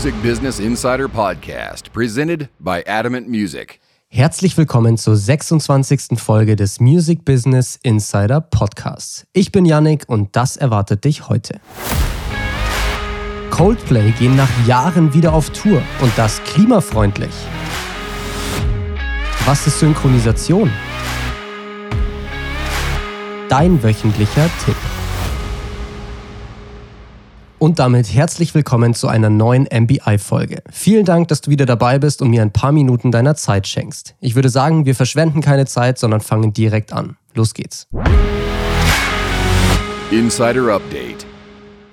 Music Business Insider Podcast, presented by Adamant Music. Herzlich willkommen zur 26. Folge des Music Business Insider Podcasts. Ich bin Yannick und das erwartet dich heute. Coldplay gehen nach Jahren wieder auf Tour und das klimafreundlich. Was ist Synchronisation? Dein wöchentlicher Tipp. Und damit herzlich willkommen zu einer neuen MBI-Folge. Vielen Dank, dass du wieder dabei bist und mir ein paar Minuten deiner Zeit schenkst. Ich würde sagen, wir verschwenden keine Zeit, sondern fangen direkt an. Los geht's. Insider Update.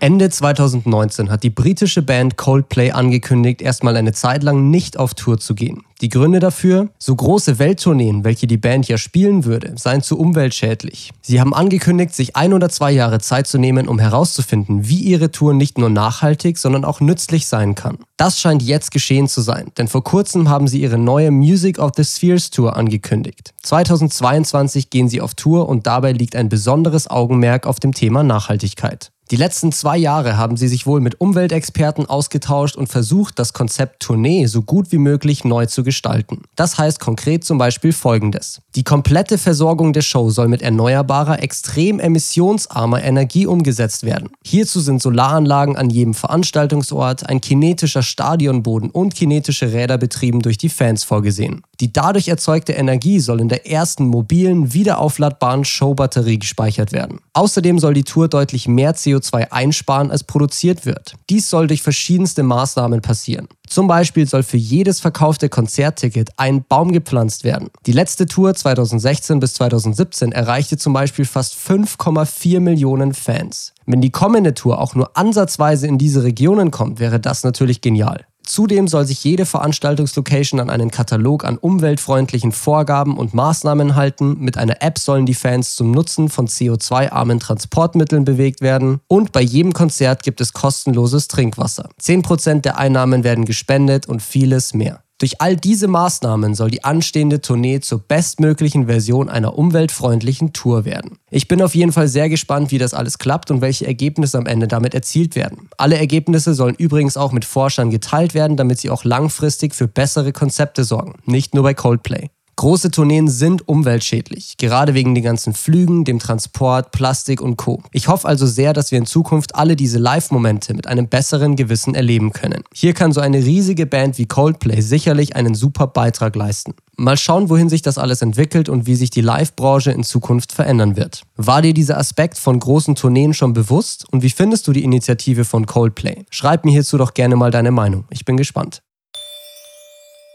Ende 2019 hat die britische Band Coldplay angekündigt, erstmal eine Zeit lang nicht auf Tour zu gehen. Die Gründe dafür? So große Welttourneen, welche die Band ja spielen würde, seien zu umweltschädlich. Sie haben angekündigt, sich ein oder zwei Jahre Zeit zu nehmen, um herauszufinden, wie ihre Tour nicht nur nachhaltig, sondern auch nützlich sein kann. Das scheint jetzt geschehen zu sein, denn vor kurzem haben sie ihre neue Music of the Spheres Tour angekündigt. 2022 gehen sie auf Tour und dabei liegt ein besonderes Augenmerk auf dem Thema Nachhaltigkeit. Die letzten zwei Jahre haben sie sich wohl mit Umweltexperten ausgetauscht und versucht, das Konzept Tournee so gut wie möglich neu zu gestalten. Das heißt konkret zum Beispiel folgendes. Die komplette Versorgung der Show soll mit erneuerbarer, extrem emissionsarmer Energie umgesetzt werden. Hierzu sind Solaranlagen an jedem Veranstaltungsort, ein kinetischer Stadionboden und kinetische Räder betrieben durch die Fans vorgesehen. Die dadurch erzeugte Energie soll in der ersten mobilen, wiederaufladbaren Showbatterie gespeichert werden. Außerdem soll die Tour deutlich mehr CO2 einsparen, als produziert wird. Dies soll durch verschiedenste Maßnahmen passieren. Zum Beispiel soll für jedes verkaufte Konzertticket ein Baum gepflanzt werden. Die letzte Tour 2016 bis 2017 erreichte zum Beispiel fast 5,4 Millionen Fans. Wenn die kommende Tour auch nur ansatzweise in diese Regionen kommt, wäre das natürlich genial. Zudem soll sich jede Veranstaltungslocation an einen Katalog an umweltfreundlichen Vorgaben und Maßnahmen halten. Mit einer App sollen die Fans zum Nutzen von CO2-armen Transportmitteln bewegt werden. Und bei jedem Konzert gibt es kostenloses Trinkwasser. 10% der Einnahmen werden gespendet und vieles mehr. Durch all diese Maßnahmen soll die anstehende Tournee zur bestmöglichen Version einer umweltfreundlichen Tour werden. Ich bin auf jeden Fall sehr gespannt, wie das alles klappt und welche Ergebnisse am Ende damit erzielt werden. Alle Ergebnisse sollen übrigens auch mit Forschern geteilt werden, damit sie auch langfristig für bessere Konzepte sorgen, nicht nur bei Coldplay. Große Tourneen sind umweltschädlich, gerade wegen den ganzen Flügen, dem Transport, Plastik und Co. Ich hoffe also sehr, dass wir in Zukunft alle diese Live-Momente mit einem besseren Gewissen erleben können. Hier kann so eine riesige Band wie Coldplay sicherlich einen super Beitrag leisten. Mal schauen, wohin sich das alles entwickelt und wie sich die Live-Branche in Zukunft verändern wird. War dir dieser Aspekt von großen Tourneen schon bewusst und wie findest du die Initiative von Coldplay? Schreib mir hierzu doch gerne mal deine Meinung. Ich bin gespannt.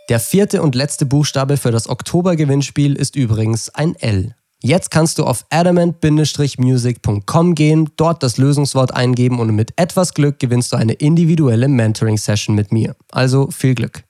Der vierte und letzte Buchstabe für das Oktober-Gewinnspiel ist übrigens ein L. Jetzt kannst du auf adamant-music.com gehen, dort das Lösungswort eingeben und mit etwas Glück gewinnst du eine individuelle Mentoring-Session mit mir. Also viel Glück.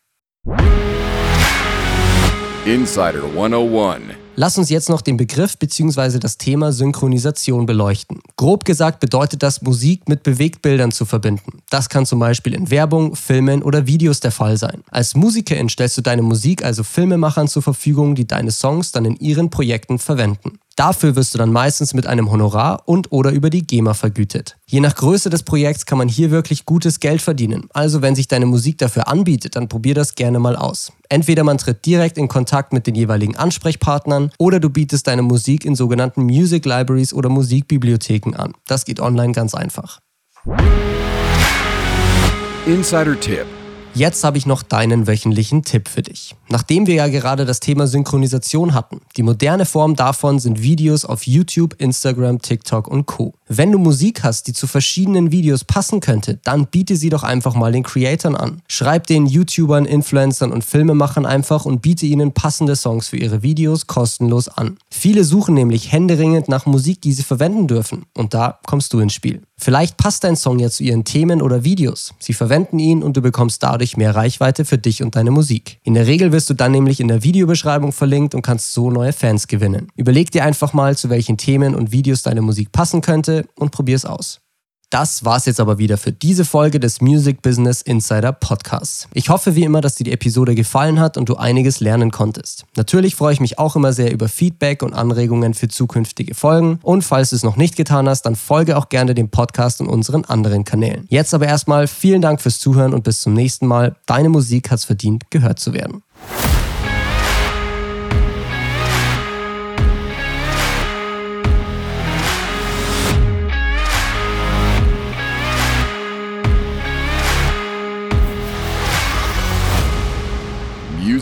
Insider 101. Lass uns jetzt noch den Begriff bzw. das Thema Synchronisation beleuchten. Grob gesagt bedeutet das, Musik mit Bewegtbildern zu verbinden. Das kann zum Beispiel in Werbung, Filmen oder Videos der Fall sein. Als Musikerin stellst du deine Musik also Filmemachern zur Verfügung, die deine Songs dann in ihren Projekten verwenden. Dafür wirst du dann meistens mit einem Honorar und oder über die GEMA vergütet. Je nach Größe des Projekts kann man hier wirklich gutes Geld verdienen. Also wenn sich deine Musik dafür anbietet, dann probier das gerne mal aus. Entweder man tritt direkt in Kontakt mit den jeweiligen Ansprechpartnern oder du bietest deine Musik in sogenannten Music Libraries oder Musikbibliotheken an. Das geht online ganz einfach. Insider-Tipp. Jetzt habe ich noch deinen wöchentlichen Tipp für dich. Nachdem wir ja gerade das Thema Synchronisation hatten, die moderne Form davon sind Videos auf YouTube, Instagram, TikTok und Co. Wenn du Musik hast, die zu verschiedenen Videos passen könnte, dann biete sie doch einfach mal den Creatoren an. Schreib den YouTubern, Influencern und Filmemachern einfach und biete ihnen passende Songs für ihre Videos kostenlos an. Viele suchen nämlich händeringend nach Musik, die sie verwenden dürfen. Und da kommst du ins Spiel. Vielleicht passt dein Song ja zu ihren Themen oder Videos. Sie verwenden ihn und du bekommst dadurch mehr Reichweite für dich und deine Musik. In der Regel wirst du dann nämlich in der Videobeschreibung verlinkt und kannst so neue Fans gewinnen. Überleg dir einfach mal, zu welchen Themen und Videos deine Musik passen könnte und probier es aus. Das war's jetzt aber wieder für diese Folge des Music Business Insider Podcasts. Ich hoffe wie immer, dass dir die Episode gefallen hat und du einiges lernen konntest. Natürlich freue ich mich auch immer sehr über Feedback und Anregungen für zukünftige Folgen. Und falls du es noch nicht getan hast, dann folge auch gerne dem Podcast und unseren anderen Kanälen. Jetzt aber erstmal vielen Dank fürs Zuhören und bis zum nächsten Mal. Deine Musik hat's verdient, gehört zu werden.